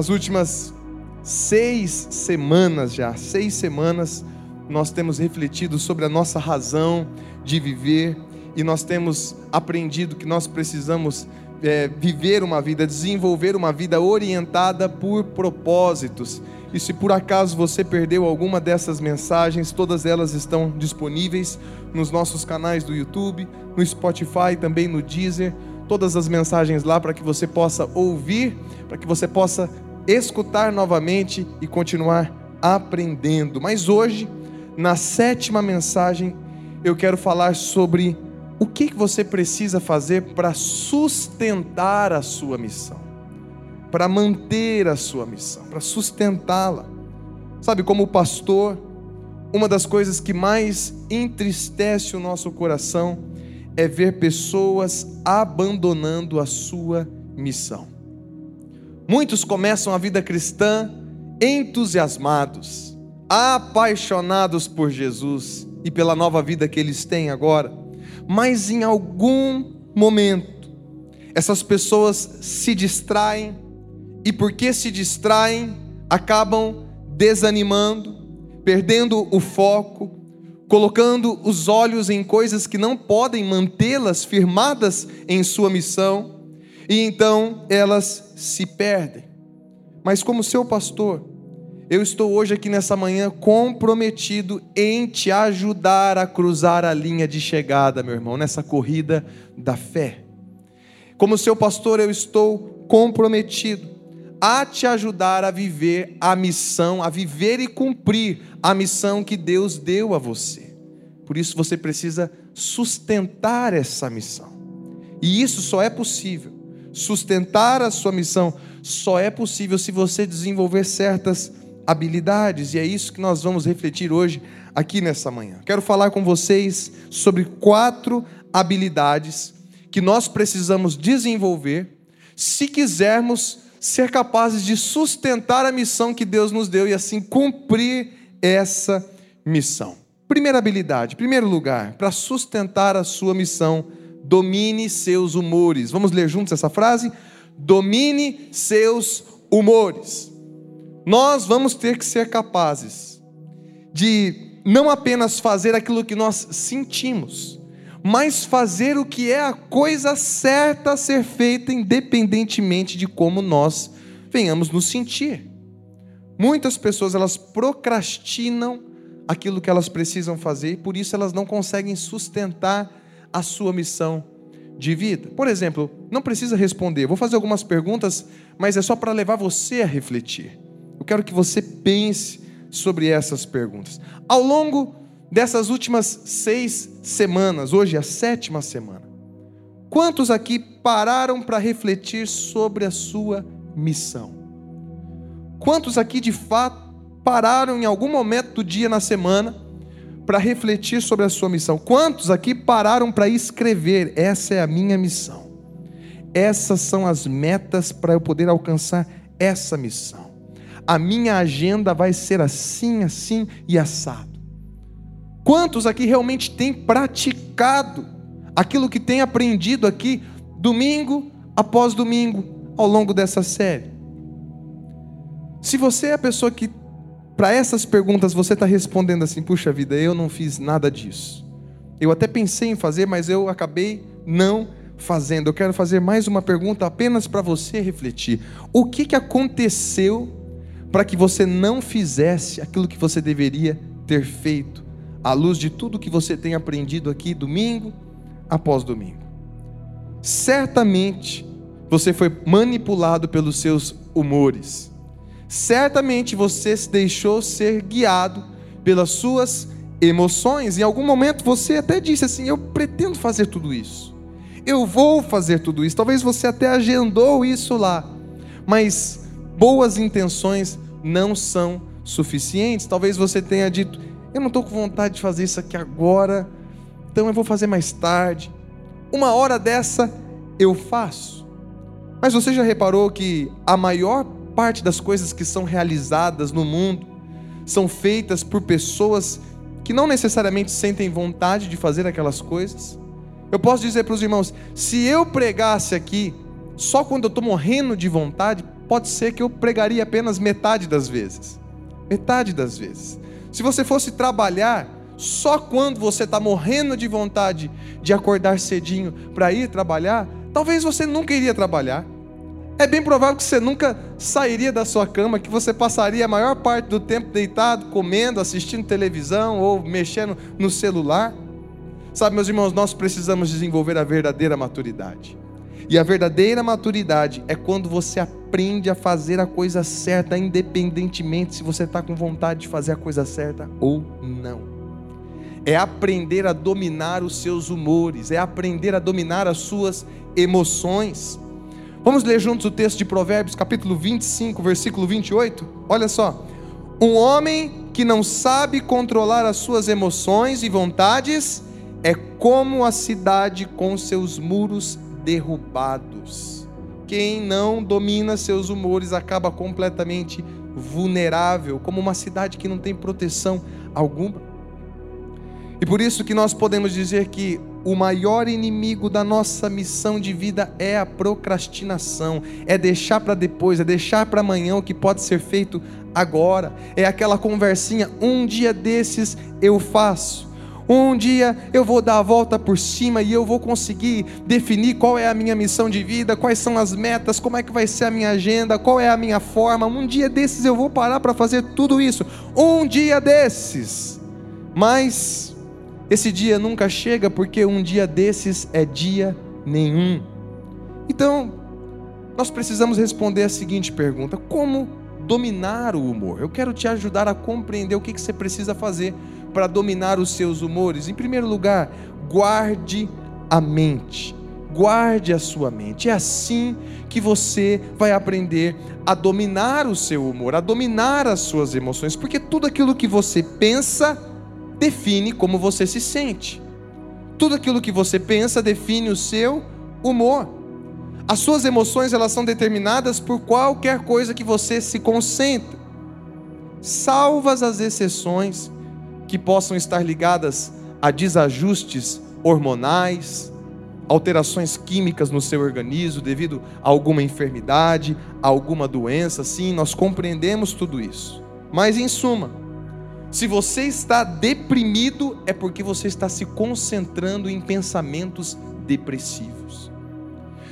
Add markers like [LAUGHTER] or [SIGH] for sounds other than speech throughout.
Nas últimas seis semanas já, seis semanas, nós temos refletido sobre a nossa razão de viver e nós temos aprendido que nós precisamos é, viver uma vida, desenvolver uma vida orientada por propósitos. E se por acaso você perdeu alguma dessas mensagens, todas elas estão disponíveis nos nossos canais do YouTube, no Spotify, também no Deezer. Todas as mensagens lá para que você possa ouvir, para que você possa escutar novamente e continuar aprendendo. Mas hoje, na sétima mensagem, eu quero falar sobre o que você precisa fazer para sustentar a sua missão, para manter a sua missão, para sustentá-la. Sabe, como pastor, uma das coisas que mais entristece o nosso coração é ver pessoas abandonando a sua missão. Muitos começam a vida cristã entusiasmados, apaixonados por Jesus e pela nova vida que eles têm agora. Mas em algum momento essas pessoas se distraem e porque se distraem, acabam desanimando, perdendo o foco, colocando os olhos em coisas que não podem mantê-las firmadas em sua missão, e então elas se perdem. Mas como seu pastor, eu estou hoje aqui nessa manhã comprometido em te ajudar a cruzar a linha de chegada, meu irmão, nessa corrida da fé. Como seu pastor, eu estou comprometido a te ajudar a viver a missão, a viver e cumprir a missão que Deus deu a você. Por isso você precisa sustentar essa missão. E isso só é possível. Sustentar a sua missão só é possível se você desenvolver certas habilidades, e é isso que nós vamos refletir hoje aqui nessa manhã. Quero falar com vocês sobre quatro habilidades que nós precisamos desenvolver se quisermos ser capazes de sustentar a missão que Deus nos deu e assim cumprir essa missão. Primeira habilidade, primeiro lugar, para sustentar a sua missão, domine seus humores. Vamos ler juntos essa frase? Domine seus humores nós vamos ter que ser capazes de não apenas fazer aquilo que nós sentimos, mas fazer o que é a coisa certa a ser feita, independentemente de como nós venhamos nos sentir. Muitas pessoas elas procrastinam aquilo que elas precisam fazer e por isso elas não conseguem sustentar a sua missão de vida. Por exemplo, não precisa responder, vou fazer algumas perguntas, mas é só para levar você a refletir. Eu quero que você pense sobre essas perguntas. Ao longo dessas últimas seis semanas, hoje é a sétima semana, quantos aqui pararam para refletir sobre a sua missão? Quantos aqui de fato pararam em algum momento do dia na semana para refletir sobre a sua missão? Quantos aqui pararam para escrever? Essa é a minha missão. Essas são as metas para eu poder alcançar essa missão a minha agenda vai ser assim, assim e assado. Quantos aqui realmente têm praticado aquilo que têm aprendido aqui, domingo após domingo, ao longo dessa série? Se você é a pessoa que, para essas perguntas, você está respondendo assim: puxa vida, eu não fiz nada disso. Eu até pensei em fazer, mas eu acabei não fazendo. Eu quero fazer mais uma pergunta apenas para você refletir. O que, que aconteceu para que você não fizesse aquilo que você deveria ter feito, à luz de tudo que você tem aprendido aqui domingo após domingo. Certamente você foi manipulado pelos seus humores. Certamente você se deixou ser guiado pelas suas emoções. Em algum momento você até disse assim: Eu pretendo fazer tudo isso. Eu vou fazer tudo isso. Talvez você até agendou isso lá. Mas boas intenções não são suficientes. Talvez você tenha dito: Eu não estou com vontade de fazer isso aqui agora, então eu vou fazer mais tarde. Uma hora dessa eu faço. Mas você já reparou que a maior parte das coisas que são realizadas no mundo são feitas por pessoas que não necessariamente sentem vontade de fazer aquelas coisas? Eu posso dizer para os irmãos: se eu pregasse aqui só quando eu estou morrendo de vontade, pode ser que eu pregaria apenas metade das vezes. Metade das vezes. Se você fosse trabalhar só quando você está morrendo de vontade de acordar cedinho para ir trabalhar, talvez você nunca iria trabalhar. É bem provável que você nunca sairia da sua cama, que você passaria a maior parte do tempo deitado, comendo, assistindo televisão ou mexendo no celular. Sabe, meus irmãos, nós precisamos desenvolver a verdadeira maturidade. E a verdadeira maturidade é quando você aprende a fazer a coisa certa, independentemente se você está com vontade de fazer a coisa certa ou não. É aprender a dominar os seus humores, é aprender a dominar as suas emoções. Vamos ler juntos o texto de Provérbios, capítulo 25, versículo 28? Olha só. Um homem que não sabe controlar as suas emoções e vontades é como a cidade com seus muros derrubados. Quem não domina seus humores acaba completamente vulnerável, como uma cidade que não tem proteção alguma. E por isso que nós podemos dizer que o maior inimigo da nossa missão de vida é a procrastinação, é deixar para depois, é deixar para amanhã o que pode ser feito agora. É aquela conversinha, um dia desses eu faço. Um dia eu vou dar a volta por cima e eu vou conseguir definir qual é a minha missão de vida, quais são as metas, como é que vai ser a minha agenda, qual é a minha forma. Um dia desses eu vou parar para fazer tudo isso. Um dia desses. Mas esse dia nunca chega porque um dia desses é dia nenhum. Então, nós precisamos responder a seguinte pergunta: como dominar o humor? Eu quero te ajudar a compreender o que você precisa fazer para dominar os seus humores? Em primeiro lugar, guarde a mente. Guarde a sua mente. É assim que você vai aprender a dominar o seu humor, a dominar as suas emoções, porque tudo aquilo que você pensa define como você se sente. Tudo aquilo que você pensa define o seu humor. As suas emoções elas são determinadas por qualquer coisa que você se concentra. Salvas as exceções, que possam estar ligadas a desajustes hormonais, alterações químicas no seu organismo devido a alguma enfermidade, a alguma doença, sim, nós compreendemos tudo isso. Mas em suma, se você está deprimido, é porque você está se concentrando em pensamentos depressivos.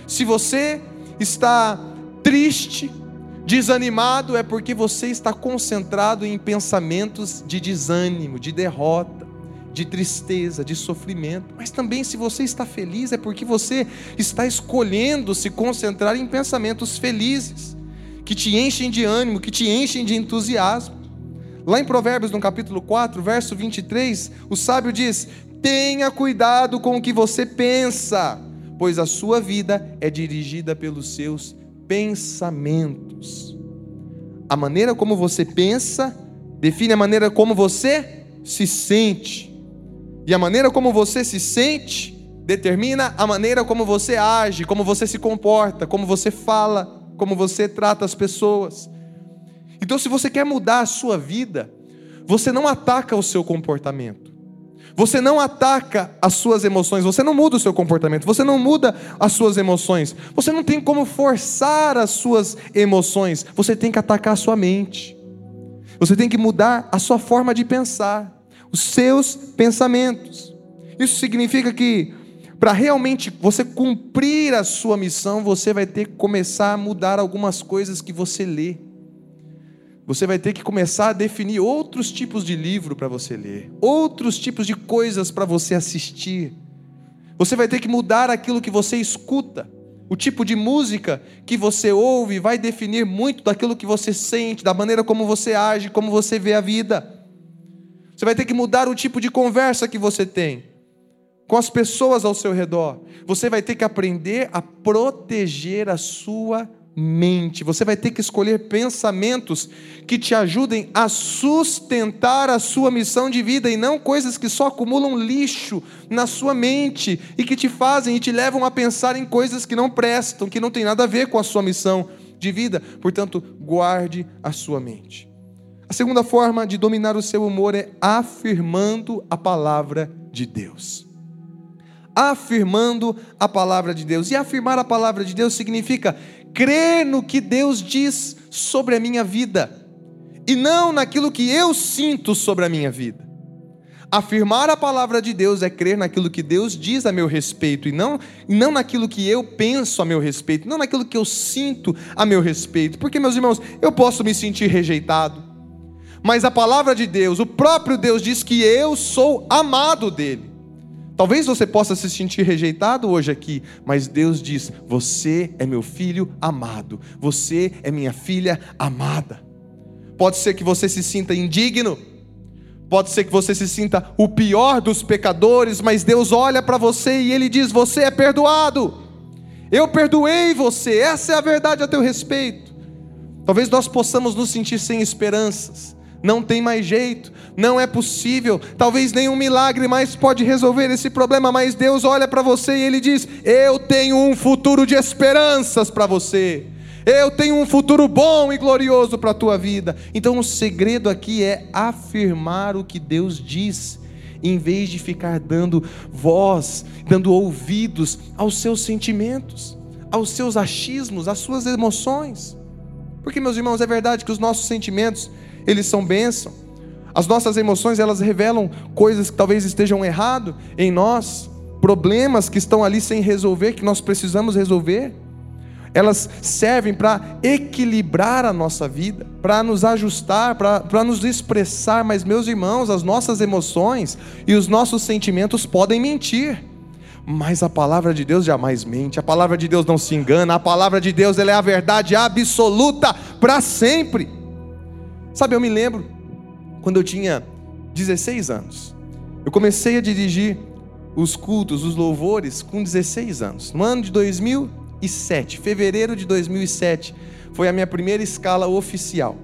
Se você está triste, Desanimado é porque você está concentrado em pensamentos de desânimo, de derrota, de tristeza, de sofrimento. Mas também, se você está feliz, é porque você está escolhendo se concentrar em pensamentos felizes, que te enchem de ânimo, que te enchem de entusiasmo. Lá em Provérbios, no capítulo 4, verso 23, o sábio diz: Tenha cuidado com o que você pensa, pois a sua vida é dirigida pelos seus pensamentos. A maneira como você pensa define a maneira como você se sente. E a maneira como você se sente determina a maneira como você age, como você se comporta, como você fala, como você trata as pessoas. Então, se você quer mudar a sua vida, você não ataca o seu comportamento. Você não ataca as suas emoções, você não muda o seu comportamento, você não muda as suas emoções, você não tem como forçar as suas emoções, você tem que atacar a sua mente, você tem que mudar a sua forma de pensar, os seus pensamentos. Isso significa que, para realmente você cumprir a sua missão, você vai ter que começar a mudar algumas coisas que você lê. Você vai ter que começar a definir outros tipos de livro para você ler, outros tipos de coisas para você assistir. Você vai ter que mudar aquilo que você escuta. O tipo de música que você ouve vai definir muito daquilo que você sente, da maneira como você age, como você vê a vida. Você vai ter que mudar o tipo de conversa que você tem com as pessoas ao seu redor. Você vai ter que aprender a proteger a sua mente. Você vai ter que escolher pensamentos que te ajudem a sustentar a sua missão de vida e não coisas que só acumulam lixo na sua mente e que te fazem e te levam a pensar em coisas que não prestam, que não tem nada a ver com a sua missão de vida. Portanto, guarde a sua mente. A segunda forma de dominar o seu humor é afirmando a palavra de Deus. afirmando a palavra de Deus. E afirmar a palavra de Deus significa crer no que Deus diz sobre a minha vida e não naquilo que eu sinto sobre a minha vida. Afirmar a palavra de Deus é crer naquilo que Deus diz a meu respeito e não, não naquilo que eu penso a meu respeito, não naquilo que eu sinto a meu respeito. Porque, meus irmãos, eu posso me sentir rejeitado, mas a palavra de Deus, o próprio Deus diz que eu sou amado dele. Talvez você possa se sentir rejeitado hoje aqui, mas Deus diz: Você é meu filho amado, você é minha filha amada. Pode ser que você se sinta indigno, Pode ser que você se sinta o pior dos pecadores, mas Deus olha para você e Ele diz: Você é perdoado. Eu perdoei você. Essa é a verdade a teu respeito. Talvez nós possamos nos sentir sem esperanças. Não tem mais jeito, não é possível. Talvez nenhum milagre mais pode resolver esse problema, mas Deus olha para você e Ele diz: Eu tenho um futuro de esperanças para você. Eu tenho um futuro bom e glorioso para a tua vida. Então o segredo aqui é afirmar o que Deus diz, em vez de ficar dando voz, dando ouvidos aos seus sentimentos, aos seus achismos, às suas emoções. Porque meus irmãos, é verdade que os nossos sentimentos, eles são bênção. As nossas emoções, elas revelam coisas que talvez estejam errado em nós, problemas que estão ali sem resolver, que nós precisamos resolver elas servem para equilibrar a nossa vida, para nos ajustar, para nos expressar. Mas, meus irmãos, as nossas emoções e os nossos sentimentos podem mentir. Mas a palavra de Deus jamais mente, a palavra de Deus não se engana, a palavra de Deus ela é a verdade absoluta para sempre. Sabe, eu me lembro quando eu tinha 16 anos, eu comecei a dirigir os cultos, os louvores, com 16 anos, no ano de 2000 2007, fevereiro de 2007, foi a minha primeira escala oficial.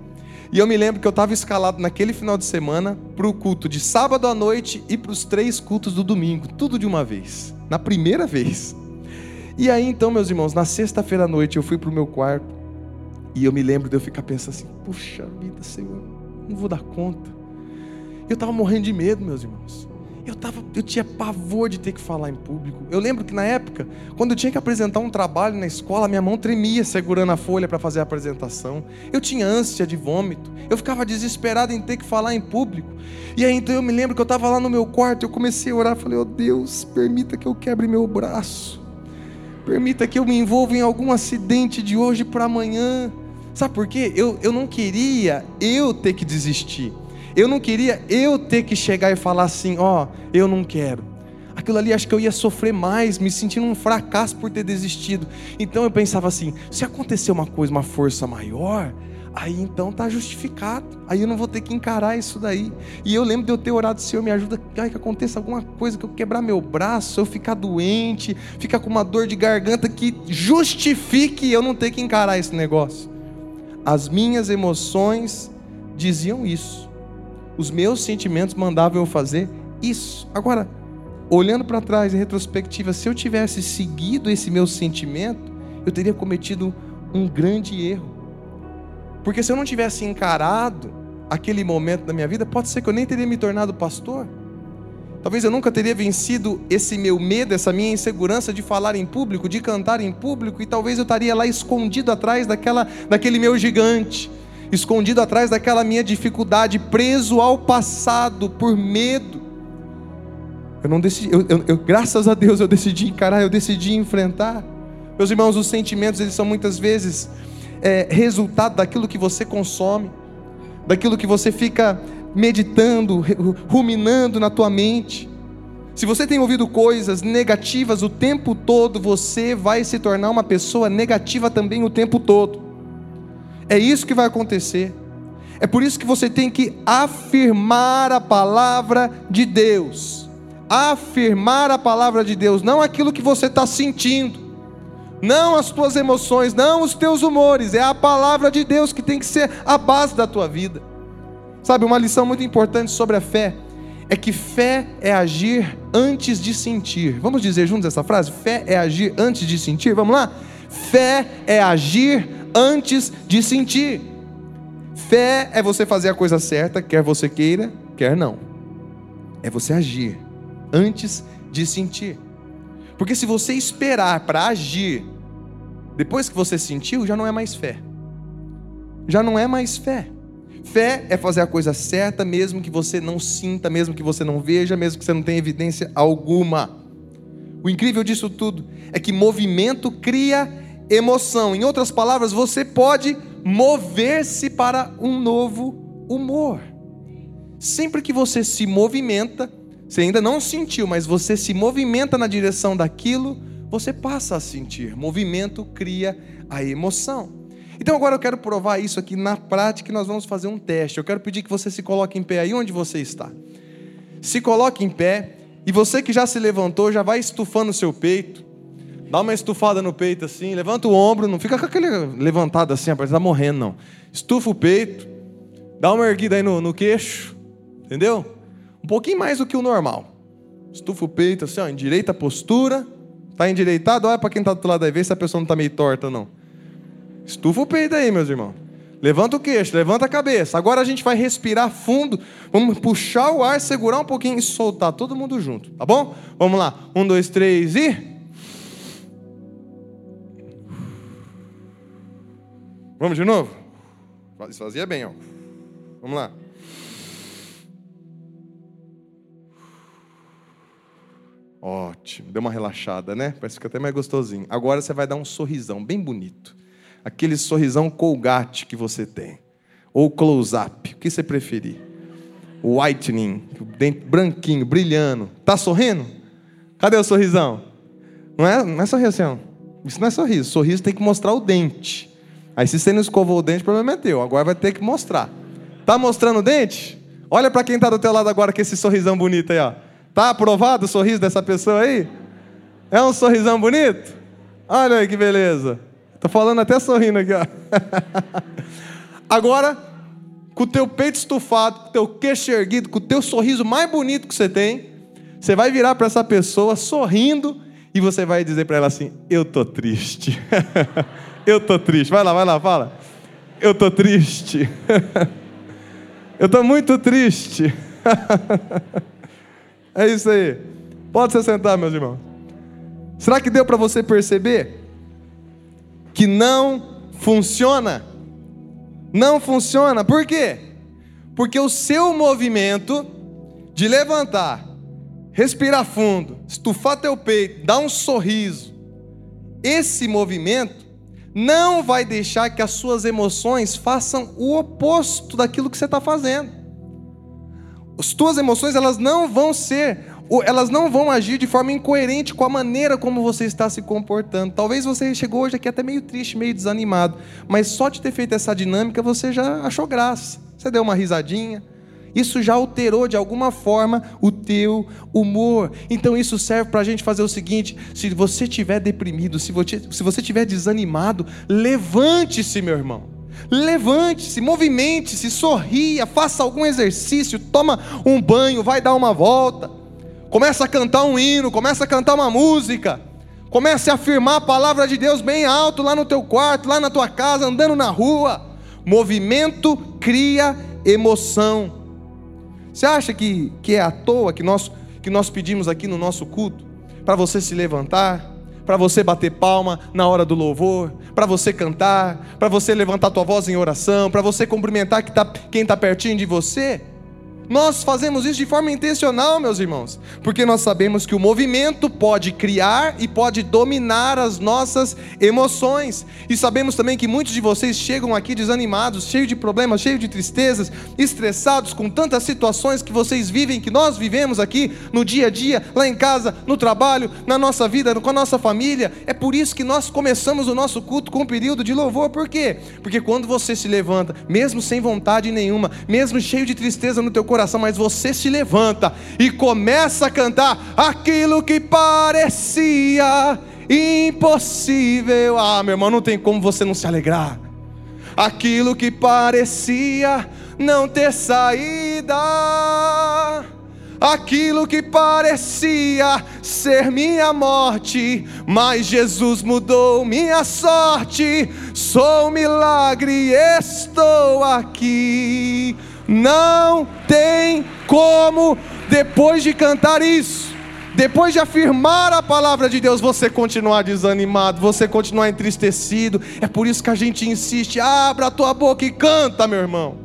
E eu me lembro que eu estava escalado naquele final de semana para o culto de sábado à noite e para os três cultos do domingo, tudo de uma vez, na primeira [LAUGHS] vez. E aí então, meus irmãos, na sexta-feira à noite eu fui para o meu quarto e eu me lembro de eu ficar pensando assim: puxa vida, Senhor, não vou dar conta. Eu estava morrendo de medo, meus irmãos. Eu, tava, eu tinha pavor de ter que falar em público. Eu lembro que na época, quando eu tinha que apresentar um trabalho na escola, minha mão tremia segurando a folha para fazer a apresentação. Eu tinha ânsia de vômito. Eu ficava desesperado em ter que falar em público. E aí então eu me lembro que eu estava lá no meu quarto, eu comecei a orar, falei: "Oh Deus, permita que eu quebre meu braço. Permita que eu me envolva em algum acidente de hoje para amanhã." Sabe por quê? Eu, eu não queria eu ter que desistir. Eu não queria eu ter que chegar e falar assim, ó, oh, eu não quero. Aquilo ali acho que eu ia sofrer mais, me sentindo um fracasso por ter desistido. Então eu pensava assim, se acontecer uma coisa, uma força maior, aí então tá justificado. Aí eu não vou ter que encarar isso daí. E eu lembro de eu ter orado, Senhor, me ajuda, ai, que aconteça alguma coisa, que eu quebrar meu braço, eu ficar doente, ficar com uma dor de garganta que justifique eu não ter que encarar esse negócio. As minhas emoções diziam isso os meus sentimentos mandavam eu fazer isso. Agora, olhando para trás em retrospectiva, se eu tivesse seguido esse meu sentimento, eu teria cometido um grande erro. Porque se eu não tivesse encarado aquele momento da minha vida, pode ser que eu nem teria me tornado pastor. Talvez eu nunca teria vencido esse meu medo, essa minha insegurança de falar em público, de cantar em público, e talvez eu estaria lá escondido atrás daquela, daquele meu gigante escondido atrás daquela minha dificuldade, preso ao passado por medo. Eu não decidi, eu, eu, eu, graças a Deus eu decidi encarar, eu decidi enfrentar. Meus irmãos, os sentimentos eles são muitas vezes é, resultado daquilo que você consome, daquilo que você fica meditando, ruminando na tua mente. Se você tem ouvido coisas negativas o tempo todo, você vai se tornar uma pessoa negativa também o tempo todo. É isso que vai acontecer. É por isso que você tem que afirmar a palavra de Deus. Afirmar a palavra de Deus, não aquilo que você está sentindo, não as tuas emoções, não os teus humores, é a palavra de Deus que tem que ser a base da tua vida. Sabe, uma lição muito importante sobre a fé é que fé é agir antes de sentir. Vamos dizer juntos essa frase? Fé é agir antes de sentir. Vamos lá? Fé é agir antes de sentir. Fé é você fazer a coisa certa, quer você queira, quer não. É você agir antes de sentir. Porque se você esperar para agir depois que você sentiu, já não é mais fé. Já não é mais fé. Fé é fazer a coisa certa, mesmo que você não sinta, mesmo que você não veja, mesmo que você não tenha evidência alguma. O incrível disso tudo é que movimento cria emoção. Em outras palavras, você pode mover-se para um novo humor. Sempre que você se movimenta, você ainda não sentiu, mas você se movimenta na direção daquilo, você passa a sentir. Movimento cria a emoção. Então agora eu quero provar isso aqui na prática e nós vamos fazer um teste. Eu quero pedir que você se coloque em pé aí onde você está. Se coloque em pé e você que já se levantou, já vai estufando o seu peito. Dá uma estufada no peito assim, levanta o ombro, não fica com aquele levantado assim, rapaz, está morrendo não. Estufa o peito, dá uma erguida aí no, no queixo, entendeu? Um pouquinho mais do que o normal. Estufa o peito assim, ó, endireita a postura. Está endireitado, olha para quem está do outro lado aí, vê se a pessoa não está meio torta não. Estufa o peito aí, meus irmãos. Levanta o queixo, levanta a cabeça. Agora a gente vai respirar fundo. Vamos puxar o ar, segurar um pouquinho e soltar todo mundo junto, tá bom? Vamos lá. Um, dois, três e. Vamos de novo? Isso fazia bem, ó. Vamos lá. Ótimo, deu uma relaxada, né? Parece que até mais gostosinho. Agora você vai dar um sorrisão bem bonito aquele sorrisão colgate que você tem, ou close-up, o que você preferir. Whitening, branquinho, brilhando. Tá sorrindo? Cadê o sorrisão? Não é, não é sorriso assim. Isso não é sorriso. Sorriso tem que mostrar o dente. Aí se você não escovou o dente, o problema é teu. Agora vai ter que mostrar. Tá mostrando o dente? Olha para quem tá do teu lado agora com esse sorrisão bonito aí, ó. Tá aprovado o sorriso dessa pessoa aí? É um sorrisão bonito? Olha aí que beleza. Tô falando até sorrindo aqui, ó. [LAUGHS] Agora, com o teu peito estufado, com o teu queixo erguido, com o teu sorriso mais bonito que você tem, você vai virar para essa pessoa sorrindo e você vai dizer para ela assim: Eu tô triste. [LAUGHS] Eu tô triste. Vai lá, vai lá, fala. Eu tô triste. [LAUGHS] Eu tô muito triste. É isso aí. Pode se sentar, meus irmãos. Será que deu para você perceber que não funciona. Não funciona. Por quê? Porque o seu movimento de levantar, respirar fundo, estufar teu peito, dar um sorriso, esse movimento não vai deixar que as suas emoções façam o oposto daquilo que você está fazendo. As tuas emoções elas não vão ser elas não vão agir de forma incoerente com a maneira como você está se comportando. Talvez você chegou hoje aqui até meio triste, meio desanimado, mas só de ter feito essa dinâmica você já achou graça. Você deu uma risadinha. Isso já alterou de alguma forma o teu humor. Então isso serve para a gente fazer o seguinte: se você estiver deprimido, se você, se você estiver desanimado, levante-se, meu irmão. Levante-se, movimente-se, sorria, faça algum exercício, toma um banho, vai dar uma volta Começa a cantar um hino, começa a cantar uma música. Comece a afirmar a palavra de Deus bem alto lá no teu quarto, lá na tua casa, andando na rua. Movimento cria emoção. Você acha que, que é à toa que nós, que nós pedimos aqui no nosso culto? Para você se levantar, para você bater palma na hora do louvor, para você cantar, para você levantar tua voz em oração, para você cumprimentar tá, quem está pertinho de você? Nós fazemos isso de forma intencional, meus irmãos, porque nós sabemos que o movimento pode criar e pode dominar as nossas emoções. E sabemos também que muitos de vocês chegam aqui desanimados, cheios de problemas, cheios de tristezas, estressados com tantas situações que vocês vivem, que nós vivemos aqui no dia a dia, lá em casa, no trabalho, na nossa vida, com a nossa família. É por isso que nós começamos o nosso culto com um período de louvor. Por quê? Porque quando você se levanta, mesmo sem vontade nenhuma, mesmo cheio de tristeza no teu coração, coração, mas você se levanta e começa a cantar aquilo que parecia impossível. Ah, meu irmão, não tem como você não se alegrar. Aquilo que parecia não ter saída. Aquilo que parecia ser minha morte, mas Jesus mudou minha sorte. Sou um milagre, estou aqui. Não tem como, depois de cantar isso, Depois de afirmar a palavra de Deus, você continuar desanimado, você continuar entristecido. É por isso que a gente insiste: abra a tua boca e canta, meu irmão.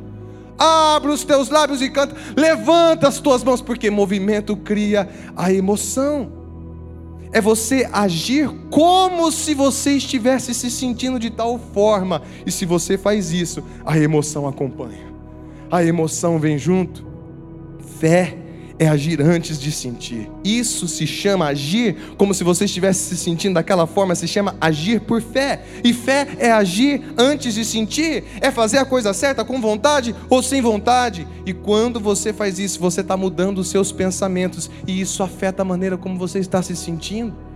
Abra os teus lábios e canta. Levanta as tuas mãos, porque movimento cria a emoção. É você agir como se você estivesse se sentindo de tal forma. E se você faz isso, a emoção acompanha. A emoção vem junto. Fé é agir antes de sentir. Isso se chama agir como se você estivesse se sentindo daquela forma, se chama agir por fé. E fé é agir antes de sentir, é fazer a coisa certa com vontade ou sem vontade. E quando você faz isso, você está mudando os seus pensamentos e isso afeta a maneira como você está se sentindo.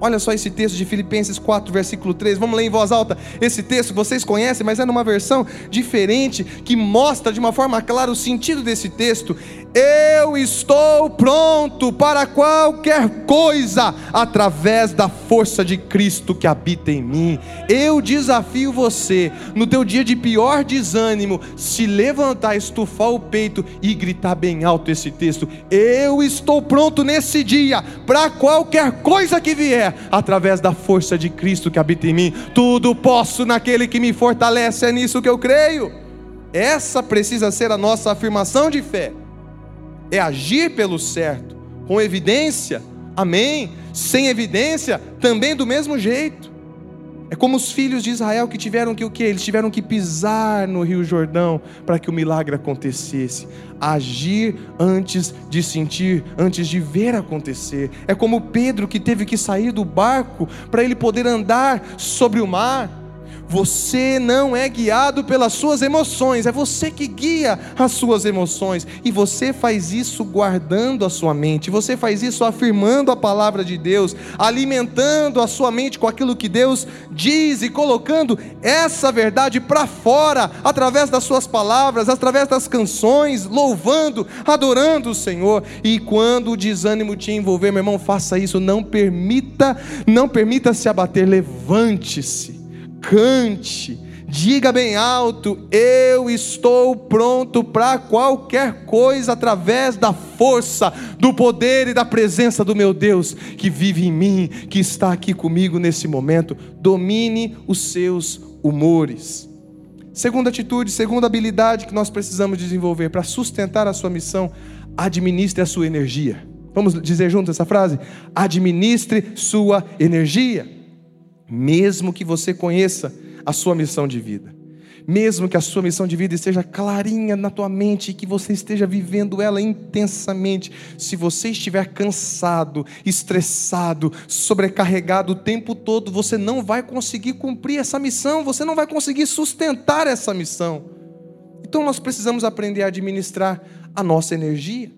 Olha só esse texto de Filipenses 4, versículo 3. Vamos ler em voz alta esse texto, vocês conhecem, mas é numa versão diferente que mostra de uma forma clara o sentido desse texto. Eu estou pronto para qualquer coisa através da força de Cristo que habita em mim. Eu desafio você, no teu dia de pior desânimo, se levantar, estufar o peito e gritar bem alto esse texto. Eu estou pronto nesse dia para qualquer coisa que vier, através da força de Cristo que habita em mim. Tudo posso naquele que me fortalece, é nisso que eu creio. Essa precisa ser a nossa afirmação de fé é agir pelo certo, com evidência, amém. Sem evidência, também do mesmo jeito. É como os filhos de Israel que tiveram que o quê? Eles tiveram que pisar no Rio Jordão para que o milagre acontecesse. Agir antes de sentir, antes de ver acontecer. É como Pedro que teve que sair do barco para ele poder andar sobre o mar. Você não é guiado pelas suas emoções, é você que guia as suas emoções. E você faz isso guardando a sua mente, você faz isso afirmando a palavra de Deus, alimentando a sua mente com aquilo que Deus diz e colocando essa verdade para fora, através das suas palavras, através das canções, louvando, adorando o Senhor. E quando o desânimo te envolver, meu irmão, faça isso, não permita, não permita se abater, levante-se cante, diga bem alto: Eu estou pronto para qualquer coisa através da força, do poder e da presença do meu Deus que vive em mim, que está aqui comigo nesse momento. Domine os seus humores. Segunda atitude, segunda habilidade que nós precisamos desenvolver para sustentar a sua missão, administre a sua energia. Vamos dizer junto essa frase? Administre sua energia mesmo que você conheça a sua missão de vida, mesmo que a sua missão de vida esteja clarinha na tua mente e que você esteja vivendo ela intensamente, se você estiver cansado, estressado, sobrecarregado o tempo todo, você não vai conseguir cumprir essa missão, você não vai conseguir sustentar essa missão. Então nós precisamos aprender a administrar a nossa energia,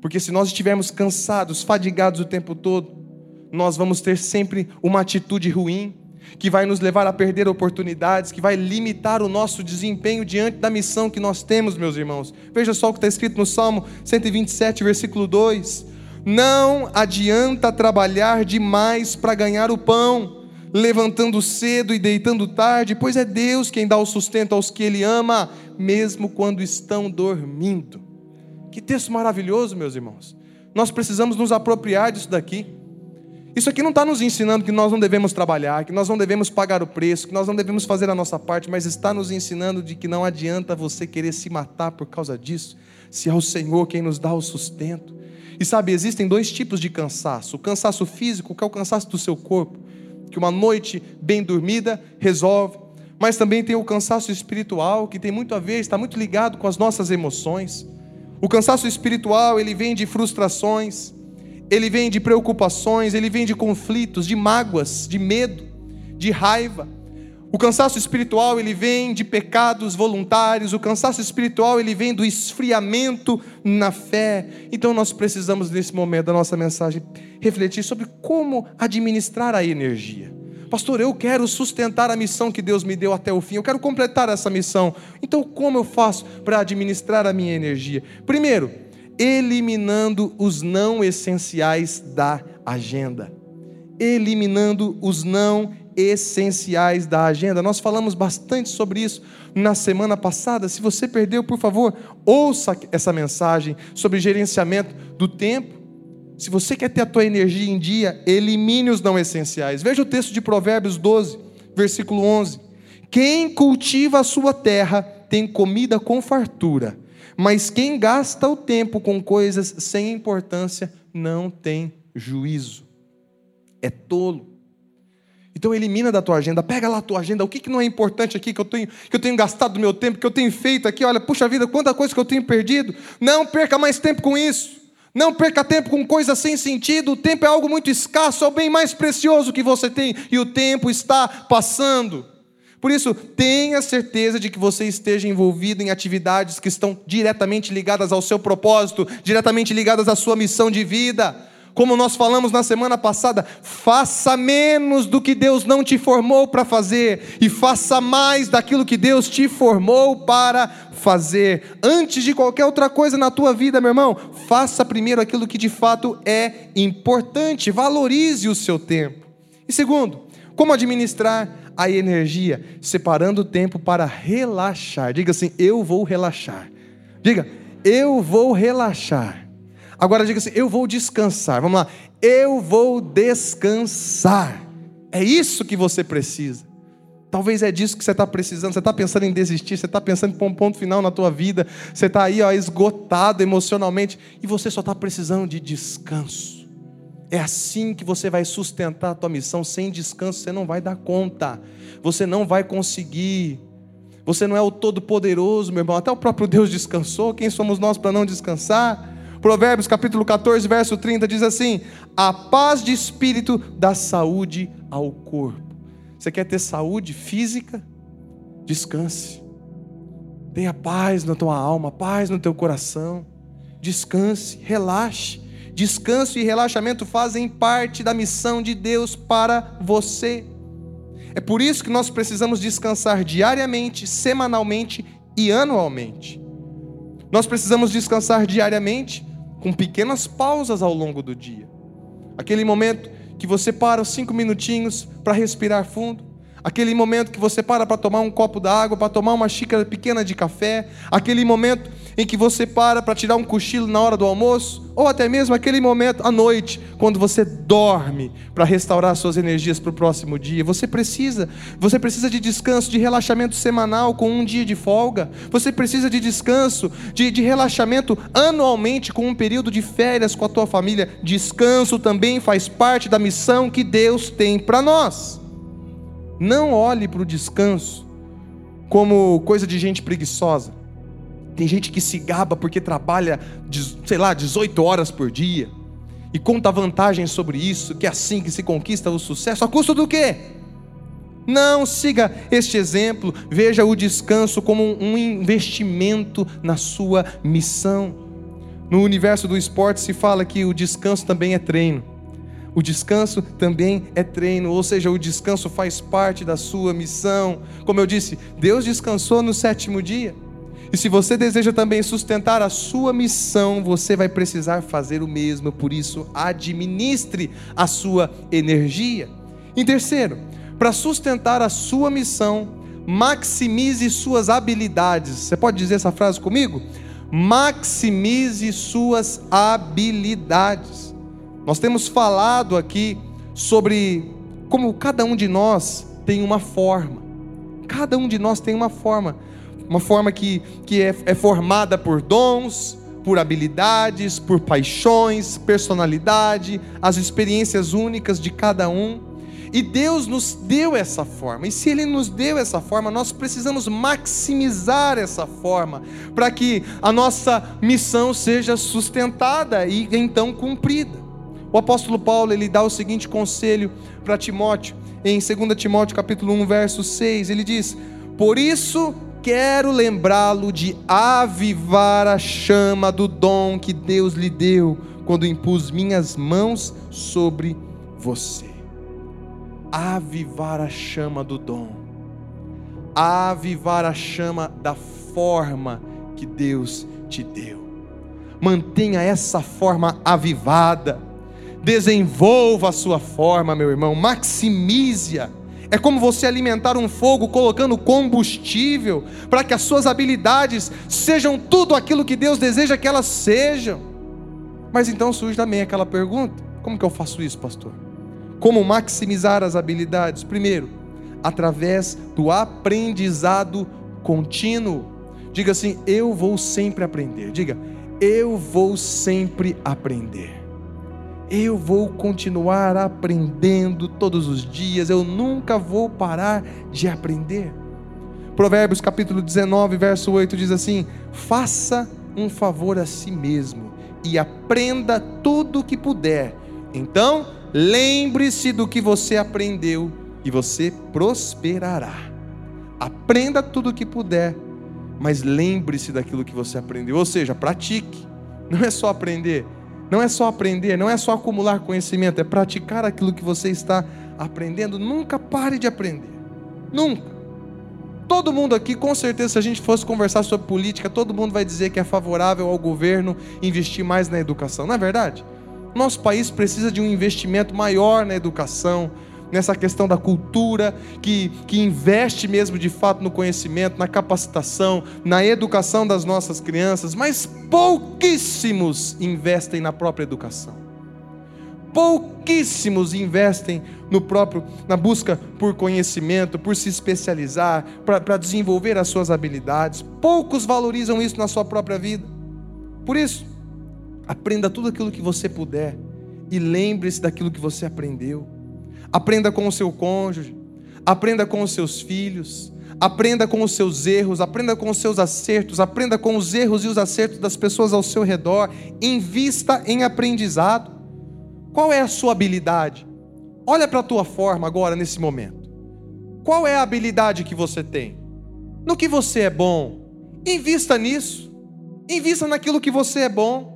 porque se nós estivermos cansados, fadigados o tempo todo, nós vamos ter sempre uma atitude ruim, que vai nos levar a perder oportunidades, que vai limitar o nosso desempenho diante da missão que nós temos, meus irmãos. Veja só o que está escrito no Salmo 127, versículo 2: Não adianta trabalhar demais para ganhar o pão, levantando cedo e deitando tarde, pois é Deus quem dá o sustento aos que Ele ama, mesmo quando estão dormindo. Que texto maravilhoso, meus irmãos. Nós precisamos nos apropriar disso daqui. Isso aqui não está nos ensinando que nós não devemos trabalhar, que nós não devemos pagar o preço, que nós não devemos fazer a nossa parte, mas está nos ensinando de que não adianta você querer se matar por causa disso, se é o Senhor quem nos dá o sustento. E sabe, existem dois tipos de cansaço: o cansaço físico, que é o cansaço do seu corpo, que uma noite bem dormida resolve, mas também tem o cansaço espiritual, que tem muito a ver, está muito ligado com as nossas emoções. O cansaço espiritual, ele vem de frustrações, ele vem de preocupações, ele vem de conflitos, de mágoas, de medo, de raiva. O cansaço espiritual, ele vem de pecados voluntários, o cansaço espiritual, ele vem do esfriamento na fé. Então nós precisamos nesse momento da nossa mensagem refletir sobre como administrar a energia. Pastor, eu quero sustentar a missão que Deus me deu até o fim, eu quero completar essa missão. Então, como eu faço para administrar a minha energia? Primeiro, eliminando os não essenciais da agenda. Eliminando os não essenciais da agenda. Nós falamos bastante sobre isso na semana passada. Se você perdeu, por favor, ouça essa mensagem sobre gerenciamento do tempo. Se você quer ter a tua energia em dia, elimine os não essenciais. Veja o texto de Provérbios 12, versículo 11. Quem cultiva a sua terra tem comida com fartura, mas quem gasta o tempo com coisas sem importância não tem juízo. É tolo. Então elimina da tua agenda, pega lá a tua agenda, o que, que não é importante aqui que eu tenho, que eu tenho gastado do meu tempo, que eu tenho feito aqui, olha, puxa vida, quanta coisa que eu tenho perdido. Não perca mais tempo com isso. Não perca tempo com coisas sem sentido. O tempo é algo muito escasso, é o bem mais precioso que você tem, e o tempo está passando. Por isso, tenha certeza de que você esteja envolvido em atividades que estão diretamente ligadas ao seu propósito, diretamente ligadas à sua missão de vida. Como nós falamos na semana passada, faça menos do que Deus não te formou para fazer e faça mais daquilo que Deus te formou para fazer. Antes de qualquer outra coisa na tua vida, meu irmão, faça primeiro aquilo que de fato é importante, valorize o seu tempo. E segundo, como administrar a energia, separando o tempo para relaxar. Diga assim: eu vou relaxar. Diga, eu vou relaxar. Agora diga assim: eu vou descansar. Vamos lá. Eu vou descansar. É isso que você precisa. Talvez é disso que você está precisando. Você está pensando em desistir, você está pensando em pôr um ponto final na tua vida. Você está aí ó, esgotado emocionalmente e você só está precisando de descanso. É assim que você vai sustentar a tua missão. Sem descanso você não vai dar conta. Você não vai conseguir. Você não é o todo-poderoso, meu irmão. Até o próprio Deus descansou. Quem somos nós para não descansar? Provérbios capítulo 14, verso 30 diz assim: A paz de espírito dá saúde ao corpo. Você quer ter saúde física? Descanse. Tenha paz na tua alma, paz no teu coração. Descanse, relaxe. Descanso e relaxamento fazem parte da missão de Deus para você. É por isso que nós precisamos descansar diariamente, semanalmente e anualmente. Nós precisamos descansar diariamente com pequenas pausas ao longo do dia. Aquele momento que você para cinco minutinhos para respirar fundo. Aquele momento que você para para tomar um copo d'água, para tomar uma xícara pequena de café. Aquele momento em que você para para tirar um cochilo na hora do almoço, ou até mesmo aquele momento à noite, quando você dorme para restaurar suas energias para o próximo dia. Você precisa, você precisa de descanso, de relaxamento semanal com um dia de folga. Você precisa de descanso, de, de relaxamento anualmente com um período de férias com a tua família. Descanso também faz parte da missão que Deus tem para nós. Não olhe para o descanso como coisa de gente preguiçosa. Tem gente que se gaba porque trabalha, sei lá, 18 horas por dia e conta vantagens sobre isso, que é assim que se conquista o sucesso. A custo do quê? Não siga este exemplo, veja o descanso como um investimento na sua missão. No universo do esporte se fala que o descanso também é treino. O descanso também é treino, ou seja, o descanso faz parte da sua missão. Como eu disse, Deus descansou no sétimo dia. E se você deseja também sustentar a sua missão, você vai precisar fazer o mesmo. Por isso, administre a sua energia. Em terceiro, para sustentar a sua missão, maximize suas habilidades. Você pode dizer essa frase comigo? Maximize suas habilidades. Nós temos falado aqui sobre como cada um de nós tem uma forma. Cada um de nós tem uma forma uma forma que, que é, é formada por dons, por habilidades, por paixões, personalidade, as experiências únicas de cada um. E Deus nos deu essa forma. E se Ele nos deu essa forma, nós precisamos maximizar essa forma para que a nossa missão seja sustentada e então cumprida. O apóstolo Paulo ele dá o seguinte conselho para Timóteo em 2 Timóteo capítulo 1, verso 6, ele diz: "Por isso quero lembrá-lo de avivar a chama do dom que Deus lhe deu quando impus minhas mãos sobre você. Avivar a chama do dom, avivar a chama da forma que Deus te deu. Mantenha essa forma avivada, desenvolva a sua forma, meu irmão, maximize-a é como você alimentar um fogo colocando combustível para que as suas habilidades sejam tudo aquilo que Deus deseja que elas sejam. Mas então surge também aquela pergunta: como que eu faço isso, pastor? Como maximizar as habilidades? Primeiro, através do aprendizado contínuo. Diga assim: eu vou sempre aprender. Diga, eu vou sempre aprender. Eu vou continuar aprendendo todos os dias, eu nunca vou parar de aprender. Provérbios capítulo 19, verso 8 diz assim: Faça um favor a si mesmo e aprenda tudo o que puder. Então, lembre-se do que você aprendeu e você prosperará. Aprenda tudo o que puder, mas lembre-se daquilo que você aprendeu, ou seja, pratique. Não é só aprender, não é só aprender, não é só acumular conhecimento, é praticar aquilo que você está aprendendo. Nunca pare de aprender. Nunca. Todo mundo aqui, com certeza, se a gente fosse conversar sobre política, todo mundo vai dizer que é favorável ao governo investir mais na educação, não é verdade? Nosso país precisa de um investimento maior na educação, nessa questão da cultura, que, que investe mesmo de fato no conhecimento, na capacitação, na educação das nossas crianças, mas pouquíssimos investem na própria educação. Pouquíssimos investem no próprio, na busca por conhecimento, por se especializar, para desenvolver as suas habilidades. Poucos valorizam isso na sua própria vida. Por isso, aprenda tudo aquilo que você puder e lembre-se daquilo que você aprendeu. Aprenda com o seu cônjuge, aprenda com os seus filhos, aprenda com os seus erros, aprenda com os seus acertos, aprenda com os erros e os acertos das pessoas ao seu redor, invista em aprendizado. Qual é a sua habilidade? Olha para a tua forma agora nesse momento. Qual é a habilidade que você tem? No que você é bom? Invista nisso. Invista naquilo que você é bom.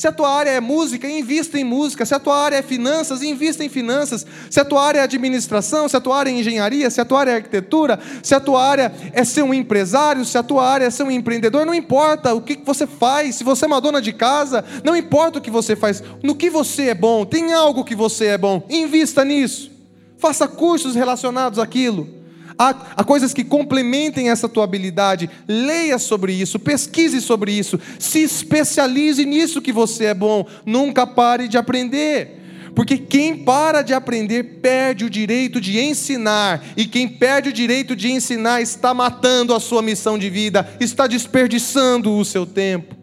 Se a tua área é música, invista em música. Se a tua área é finanças, invista em finanças. Se a tua área é administração, se a tua área é engenharia, se a tua área é arquitetura, se a tua área é ser um empresário, se a tua área é ser um empreendedor, não importa o que você faz. Se você é uma dona de casa, não importa o que você faz. No que você é bom, tem algo que você é bom, invista nisso. Faça cursos relacionados àquilo há, há coisas que complementem essa tua habilidade. Leia sobre isso, pesquise sobre isso, se especialize nisso que você é bom. Nunca pare de aprender. Porque quem para de aprender perde o direito de ensinar, e quem perde o direito de ensinar está matando a sua missão de vida, está desperdiçando o seu tempo.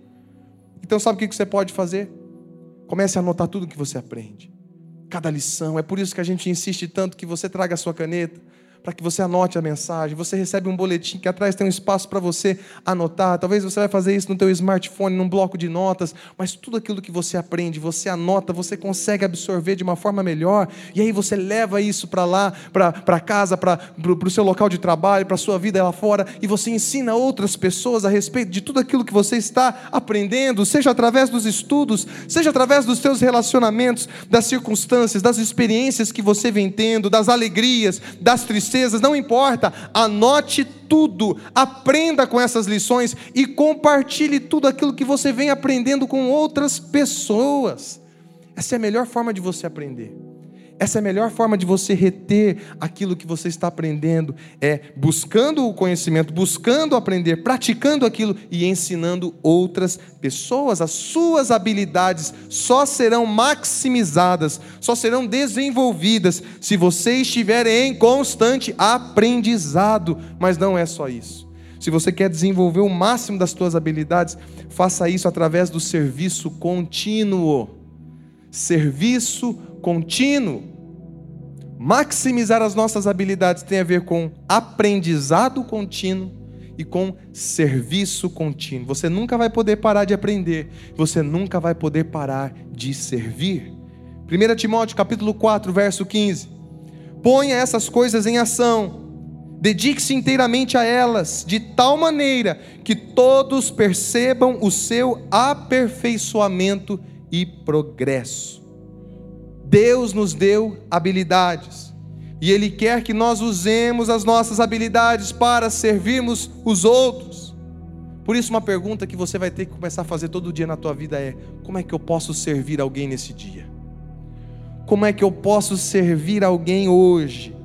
Então, sabe o que você pode fazer? Comece a anotar tudo que você aprende, cada lição. É por isso que a gente insiste tanto que você traga a sua caneta para que você anote a mensagem. Você recebe um boletim que atrás tem um espaço para você anotar. Talvez você vai fazer isso no teu smartphone, num bloco de notas, mas tudo aquilo que você aprende, você anota, você consegue absorver de uma forma melhor, e aí você leva isso para lá, para casa, para o seu local de trabalho, para a sua vida lá fora, e você ensina outras pessoas a respeito de tudo aquilo que você está aprendendo, seja através dos estudos, seja através dos seus relacionamentos, das circunstâncias, das experiências que você vem tendo, das alegrias, das tristezas princesas, não importa, anote tudo, aprenda com essas lições e compartilhe tudo aquilo que você vem aprendendo com outras pessoas. Essa é a melhor forma de você aprender. Essa é a melhor forma de você reter aquilo que você está aprendendo, é buscando o conhecimento, buscando aprender, praticando aquilo e ensinando outras pessoas. As suas habilidades só serão maximizadas, só serão desenvolvidas se você estiver em constante aprendizado. Mas não é só isso. Se você quer desenvolver o máximo das suas habilidades, faça isso através do serviço contínuo. Serviço contínuo. Maximizar as nossas habilidades tem a ver com aprendizado contínuo e com serviço contínuo. Você nunca vai poder parar de aprender, você nunca vai poder parar de servir. 1 Timóteo capítulo 4, verso 15. Ponha essas coisas em ação. Dedique-se inteiramente a elas, de tal maneira que todos percebam o seu aperfeiçoamento e progresso. Deus nos deu habilidades. E Ele quer que nós usemos as nossas habilidades para servirmos os outros. Por isso, uma pergunta que você vai ter que começar a fazer todo dia na tua vida é: como é que eu posso servir alguém nesse dia? Como é que eu posso servir alguém hoje?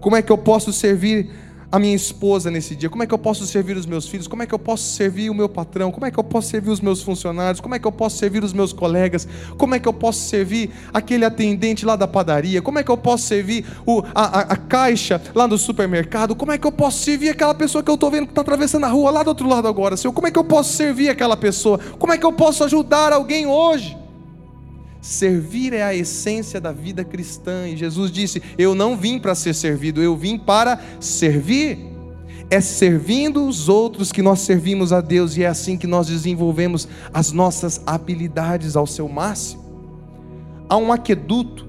Como é que eu posso servir a minha esposa nesse dia? Como é que eu posso servir os meus filhos? Como é que eu posso servir o meu patrão? Como é que eu posso servir os meus funcionários? Como é que eu posso servir os meus colegas? Como é que eu posso servir aquele atendente lá da padaria? Como é que eu posso servir o, a, a, a caixa lá no supermercado? Como é que eu posso servir aquela pessoa que eu estou vendo que está atravessando a rua lá do outro lado agora? Senhor, como é que eu posso servir aquela pessoa? Como é que eu posso ajudar alguém hoje? Servir é a essência da vida cristã. E Jesus disse: Eu não vim para ser servido, eu vim para servir. É servindo os outros que nós servimos a Deus e é assim que nós desenvolvemos as nossas habilidades ao seu máximo. Há um aqueduto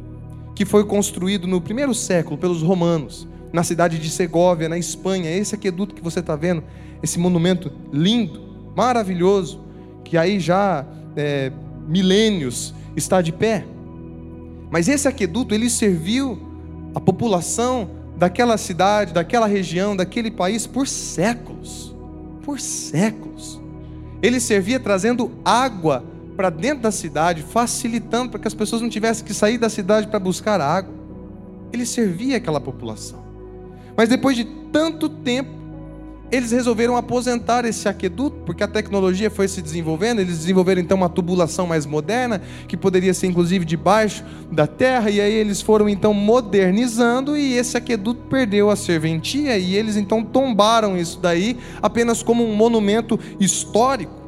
que foi construído no primeiro século pelos romanos, na cidade de Segóvia, na Espanha. Esse aqueduto que você está vendo, esse monumento lindo, maravilhoso, que aí já é, milênios está de pé. Mas esse aqueduto, ele serviu a população daquela cidade, daquela região, daquele país por séculos. Por séculos. Ele servia trazendo água para dentro da cidade, facilitando para que as pessoas não tivessem que sair da cidade para buscar água. Ele servia aquela população. Mas depois de tanto tempo, eles resolveram aposentar esse aqueduto, porque a tecnologia foi se desenvolvendo, eles desenvolveram então uma tubulação mais moderna, que poderia ser inclusive debaixo da terra, e aí eles foram então modernizando e esse aqueduto perdeu a serventia e eles então tombaram isso daí apenas como um monumento histórico.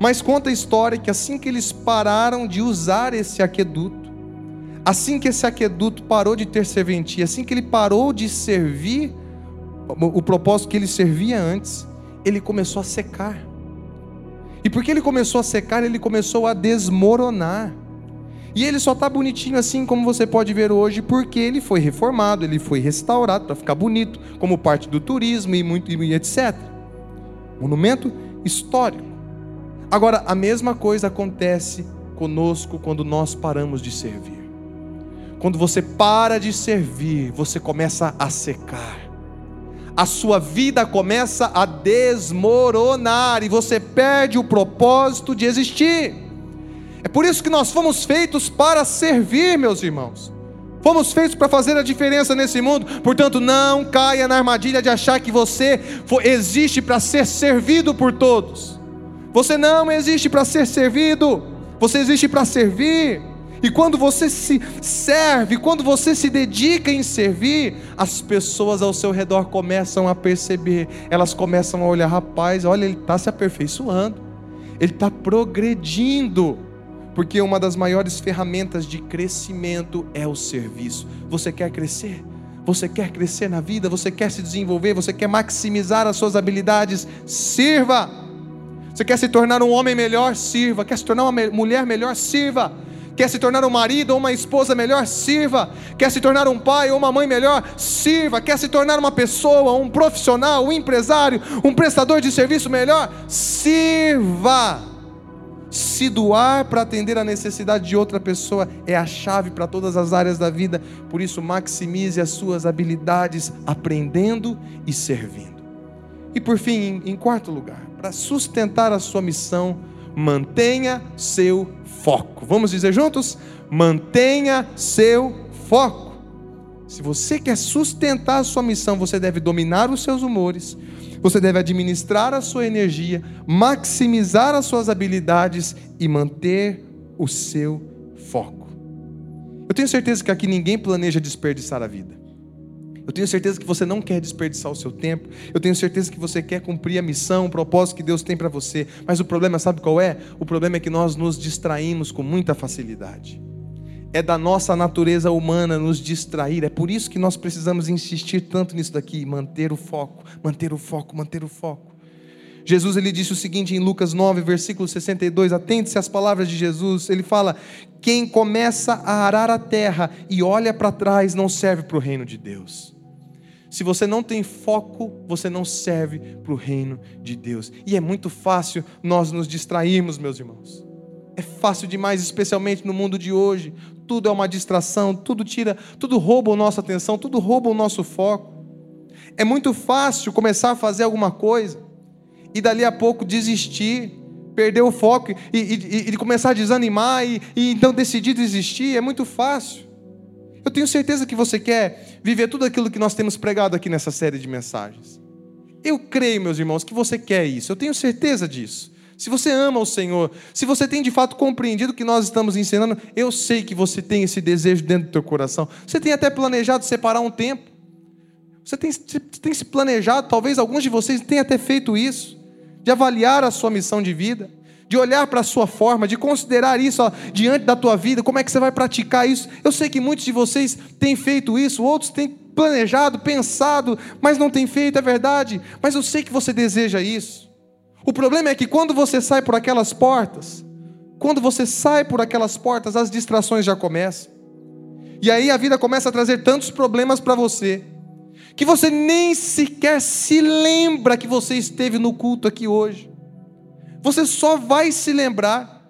Mas conta a história que assim que eles pararam de usar esse aqueduto, assim que esse aqueduto parou de ter serventia, assim que ele parou de servir o propósito que ele servia antes, ele começou a secar. E porque ele começou a secar, ele começou a desmoronar. E ele só está bonitinho assim como você pode ver hoje, porque ele foi reformado, ele foi restaurado para ficar bonito, como parte do turismo e muito e etc. Monumento histórico. Agora, a mesma coisa acontece conosco quando nós paramos de servir. Quando você para de servir, você começa a secar a sua vida começa a desmoronar e você perde o propósito de existir. É por isso que nós fomos feitos para servir, meus irmãos. Fomos feitos para fazer a diferença nesse mundo, portanto, não caia na armadilha de achar que você existe para ser servido por todos. Você não existe para ser servido, você existe para servir. E quando você se serve, quando você se dedica em servir, as pessoas ao seu redor começam a perceber, elas começam a olhar, rapaz, olha, ele está se aperfeiçoando, ele está progredindo, porque uma das maiores ferramentas de crescimento é o serviço. Você quer crescer? Você quer crescer na vida? Você quer se desenvolver? Você quer maximizar as suas habilidades? Sirva! Você quer se tornar um homem melhor? Sirva. Quer se tornar uma mulher melhor? Sirva. Quer se tornar um marido ou uma esposa melhor? Sirva. Quer se tornar um pai ou uma mãe melhor? Sirva. Quer se tornar uma pessoa, um profissional, um empresário, um prestador de serviço melhor? Sirva. Se doar para atender a necessidade de outra pessoa é a chave para todas as áreas da vida. Por isso, maximize as suas habilidades aprendendo e servindo. E por fim, em quarto lugar, para sustentar a sua missão, mantenha seu foco. Vamos dizer juntos? Mantenha seu foco. Se você quer sustentar a sua missão, você deve dominar os seus humores, você deve administrar a sua energia, maximizar as suas habilidades e manter o seu foco. Eu tenho certeza que aqui ninguém planeja desperdiçar a vida. Eu tenho certeza que você não quer desperdiçar o seu tempo. Eu tenho certeza que você quer cumprir a missão, o propósito que Deus tem para você. Mas o problema, sabe qual é? O problema é que nós nos distraímos com muita facilidade. É da nossa natureza humana nos distrair. É por isso que nós precisamos insistir tanto nisso daqui, manter o foco, manter o foco, manter o foco. Jesus ele disse o seguinte em Lucas 9, versículo 62, atente-se às palavras de Jesus. Ele fala: "Quem começa a arar a terra e olha para trás não serve para o reino de Deus." Se você não tem foco, você não serve para o reino de Deus. E é muito fácil nós nos distrairmos, meus irmãos. É fácil demais, especialmente no mundo de hoje. Tudo é uma distração, tudo tira, tudo rouba a nossa atenção, tudo rouba o nosso foco. É muito fácil começar a fazer alguma coisa e dali a pouco desistir, perder o foco e, e, e começar a desanimar e, e então decidir desistir. É muito fácil. Eu tenho certeza que você quer viver tudo aquilo que nós temos pregado aqui nessa série de mensagens. Eu creio, meus irmãos, que você quer isso. Eu tenho certeza disso. Se você ama o Senhor, se você tem de fato compreendido o que nós estamos ensinando, eu sei que você tem esse desejo dentro do teu coração. Você tem até planejado separar um tempo. Você tem, tem se planejado, talvez alguns de vocês tenham até feito isso, de avaliar a sua missão de vida, de olhar para a sua forma, de considerar isso ó, diante da tua vida, como é que você vai praticar isso. Eu sei que muitos de vocês têm feito isso, outros têm planejado, pensado, mas não têm feito, é verdade. Mas eu sei que você deseja isso. O problema é que quando você sai por aquelas portas, quando você sai por aquelas portas, as distrações já começam. E aí a vida começa a trazer tantos problemas para você, que você nem sequer se lembra que você esteve no culto aqui hoje. Você só vai se lembrar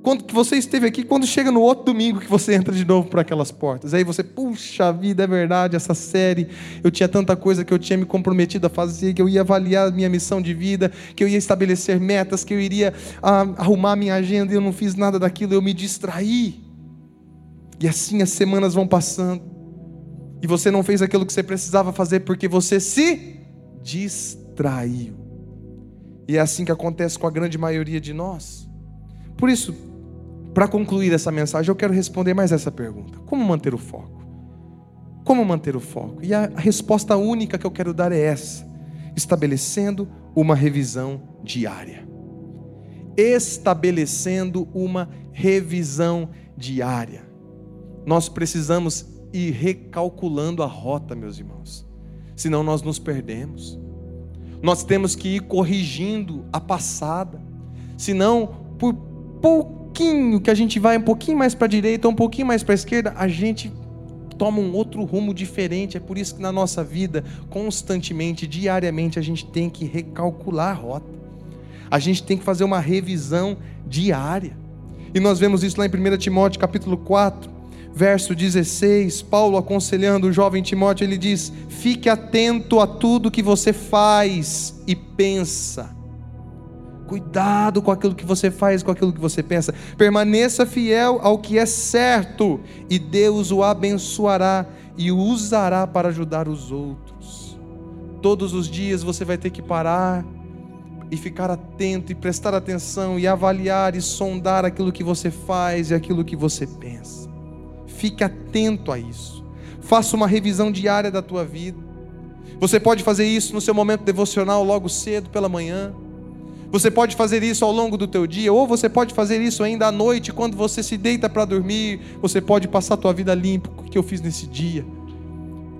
quando que você esteve aqui, quando chega no outro domingo que você entra de novo por aquelas portas. Aí você, puxa vida, é verdade, essa série, eu tinha tanta coisa que eu tinha me comprometido a fazer, que eu ia avaliar a minha missão de vida, que eu ia estabelecer metas, que eu iria ah, arrumar a minha agenda, e eu não fiz nada daquilo, eu me distraí. E assim as semanas vão passando. E você não fez aquilo que você precisava fazer porque você se distraiu. E é assim que acontece com a grande maioria de nós. Por isso, para concluir essa mensagem, eu quero responder mais essa pergunta: como manter o foco? Como manter o foco? E a resposta única que eu quero dar é essa: estabelecendo uma revisão diária. Estabelecendo uma revisão diária. Nós precisamos ir recalculando a rota, meus irmãos, senão nós nos perdemos. Nós temos que ir corrigindo a passada, senão, por pouquinho que a gente vai um pouquinho mais para a direita, um pouquinho mais para a esquerda, a gente toma um outro rumo diferente. É por isso que na nossa vida, constantemente, diariamente, a gente tem que recalcular a rota. A gente tem que fazer uma revisão diária. E nós vemos isso lá em 1 Timóteo capítulo 4, verso 16, Paulo aconselhando o jovem Timóteo, ele diz: "Fique atento a tudo que você faz e pensa Cuidado com aquilo que você faz, com aquilo que você pensa. Permaneça fiel ao que é certo, e Deus o abençoará e o usará para ajudar os outros. Todos os dias você vai ter que parar e ficar atento e prestar atenção e avaliar e sondar aquilo que você faz e aquilo que você pensa. Fique atento a isso. Faça uma revisão diária da tua vida. Você pode fazer isso no seu momento devocional logo cedo pela manhã. Você pode fazer isso ao longo do teu dia, ou você pode fazer isso ainda à noite, quando você se deita para dormir. Você pode passar a tua vida limpo. O que eu fiz nesse dia?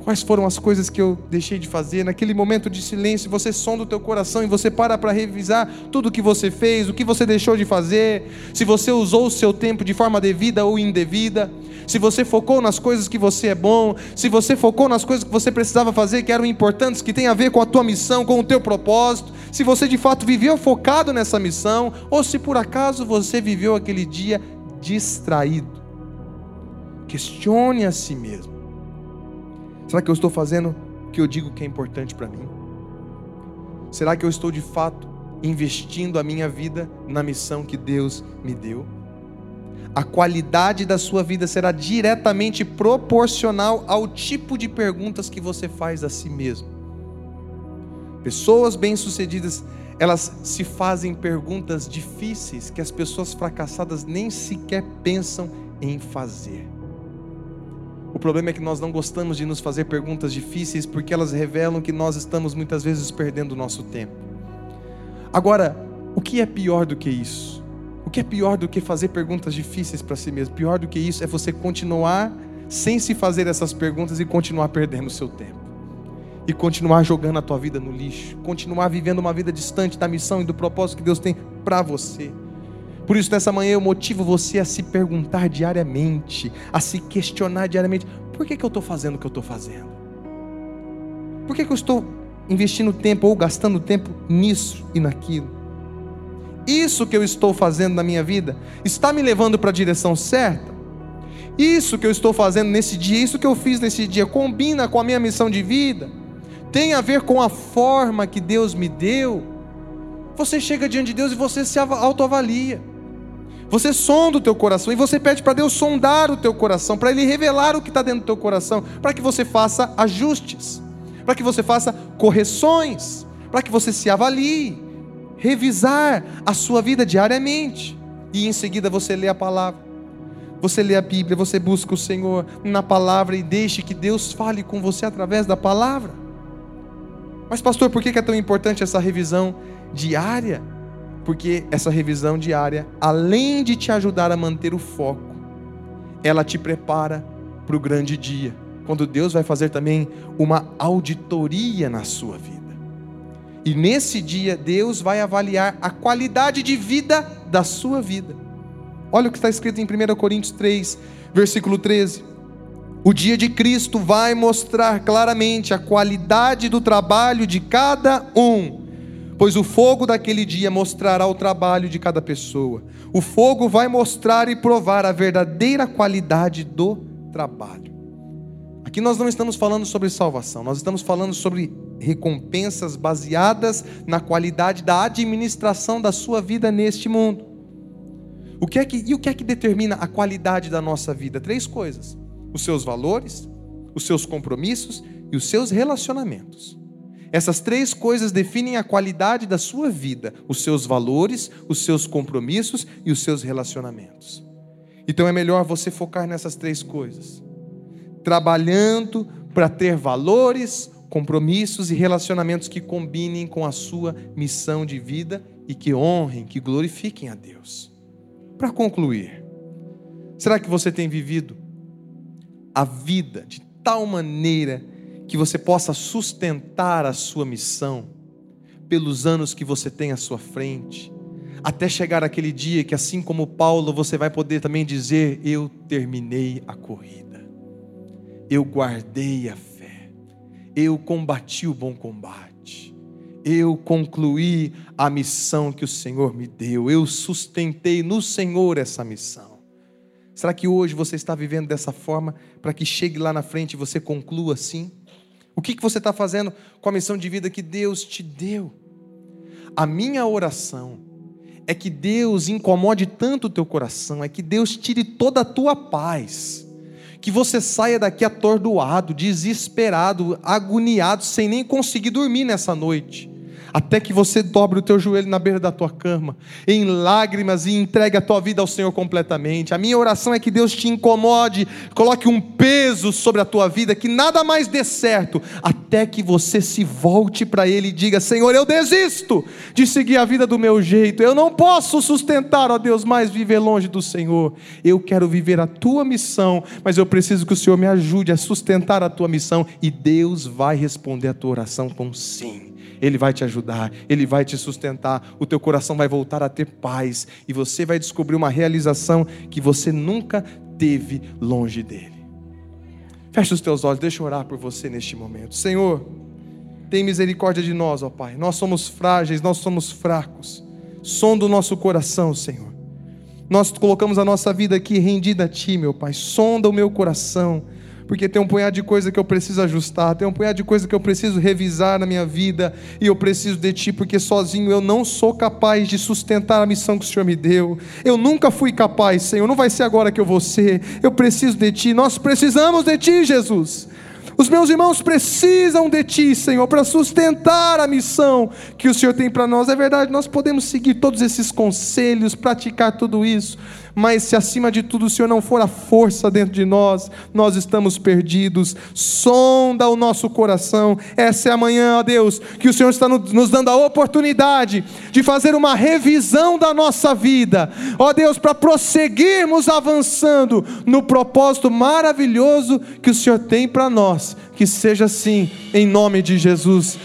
Quais foram as coisas que eu deixei de fazer? Naquele momento de silêncio, você sonda o teu coração e você para para revisar tudo o que você fez, o que você deixou de fazer, se você usou o seu tempo de forma devida ou indevida, se você focou nas coisas que você é bom, se você focou nas coisas que você precisava fazer, que eram importantes, que tem a ver com a tua missão, com o teu propósito, se você de fato viveu focado nessa missão, ou se por acaso você viveu aquele dia distraído. Questione a si mesmo. Será que eu estou fazendo o que eu digo que é importante para mim? Será que eu estou de fato investindo a minha vida na missão que Deus me deu? A qualidade da sua vida será diretamente proporcional ao tipo de perguntas que você faz a si mesmo. Pessoas bem-sucedidas, elas se fazem perguntas difíceis que as pessoas fracassadas nem sequer pensam em fazer. O problema é que nós não gostamos de nos fazer perguntas difíceis porque elas revelam que nós estamos muitas vezes perdendo o nosso tempo. Agora, o que é pior do que isso? O que é pior do que fazer perguntas difíceis para si mesmo? Pior do que isso é você continuar sem se fazer essas perguntas e continuar perdendo o seu tempo. E continuar jogando a tua vida no lixo, continuar vivendo uma vida distante da missão e do propósito que Deus tem para você. Por isso, nessa manhã, eu motivo você a se perguntar diariamente, a se questionar diariamente: por que, que eu estou fazendo o que eu estou fazendo? Por que, que eu estou investindo tempo ou gastando tempo nisso e naquilo? Isso que eu estou fazendo na minha vida está me levando para a direção certa? Isso que eu estou fazendo nesse dia, isso que eu fiz nesse dia, combina com a minha missão de vida? Tem a ver com a forma que Deus me deu? Você chega diante de Deus e você se autoavalia. Você sonda o teu coração e você pede para Deus sondar o teu coração, para Ele revelar o que está dentro do teu coração, para que você faça ajustes, para que você faça correções, para que você se avalie, revisar a sua vida diariamente e em seguida você lê a palavra. Você lê a Bíblia, você busca o Senhor na palavra e deixe que Deus fale com você através da palavra. Mas, pastor, por que é tão importante essa revisão diária? Porque essa revisão diária, além de te ajudar a manter o foco, ela te prepara para o grande dia, quando Deus vai fazer também uma auditoria na sua vida. E nesse dia, Deus vai avaliar a qualidade de vida da sua vida. Olha o que está escrito em 1 Coríntios 3, versículo 13. O dia de Cristo vai mostrar claramente a qualidade do trabalho de cada um, pois o fogo daquele dia mostrará o trabalho de cada pessoa. O fogo vai mostrar e provar a verdadeira qualidade do trabalho. Aqui nós não estamos falando sobre salvação, nós estamos falando sobre recompensas baseadas na qualidade da administração da sua vida neste mundo. O que é que, e o que é que determina a qualidade da nossa vida? Três coisas os seus valores, os seus compromissos e os seus relacionamentos. Essas três coisas definem a qualidade da sua vida: os seus valores, os seus compromissos e os seus relacionamentos. Então é melhor você focar nessas três coisas, trabalhando para ter valores, compromissos e relacionamentos que combinem com a sua missão de vida e que honrem, que glorifiquem a Deus. Para concluir, será que você tem vivido a vida de tal maneira que você possa sustentar a sua missão pelos anos que você tem à sua frente, até chegar aquele dia que, assim como Paulo, você vai poder também dizer: Eu terminei a corrida, eu guardei a fé, eu combati o bom combate, eu concluí a missão que o Senhor me deu, eu sustentei no Senhor essa missão. Será que hoje você está vivendo dessa forma para que chegue lá na frente e você conclua assim? O que, que você está fazendo com a missão de vida que Deus te deu? A minha oração é que Deus incomode tanto o teu coração, é que Deus tire toda a tua paz, que você saia daqui atordoado, desesperado, agoniado, sem nem conseguir dormir nessa noite até que você dobre o teu joelho na beira da tua cama, em lágrimas e entregue a tua vida ao Senhor completamente. A minha oração é que Deus te incomode, coloque um peso sobre a tua vida, que nada mais dê certo, até que você se volte para Ele e diga: Senhor, eu desisto de seguir a vida do meu jeito, eu não posso sustentar, ó Deus, mais viver longe do Senhor. Eu quero viver a tua missão, mas eu preciso que o Senhor me ajude a sustentar a tua missão, e Deus vai responder a tua oração com sim. Ele vai te ajudar, Ele vai te sustentar, o teu coração vai voltar a ter paz e você vai descobrir uma realização que você nunca teve longe dele. Feche os teus olhos, deixa eu orar por você neste momento. Senhor, tem misericórdia de nós, ó Pai. Nós somos frágeis, nós somos fracos. Sonda o nosso coração, Senhor. Nós colocamos a nossa vida aqui rendida a Ti, meu Pai. Sonda o meu coração porque tem um punhado de coisa que eu preciso ajustar, tem um punhado de coisa que eu preciso revisar na minha vida, e eu preciso de Ti, porque sozinho eu não sou capaz de sustentar a missão que o Senhor me deu. Eu nunca fui capaz, Senhor, não vai ser agora que eu vou ser. Eu preciso de Ti, nós precisamos de Ti, Jesus. Os meus irmãos precisam de Ti, Senhor, para sustentar a missão que o Senhor tem para nós. É verdade, nós podemos seguir todos esses conselhos, praticar tudo isso, mas se acima de tudo o Senhor não for a força dentro de nós, nós estamos perdidos. Sonda o nosso coração. Essa é a manhã, ó Deus, que o Senhor está nos dando a oportunidade de fazer uma revisão da nossa vida, ó Deus, para prosseguirmos avançando no propósito maravilhoso que o Senhor tem para nós. Que seja assim, em nome de Jesus.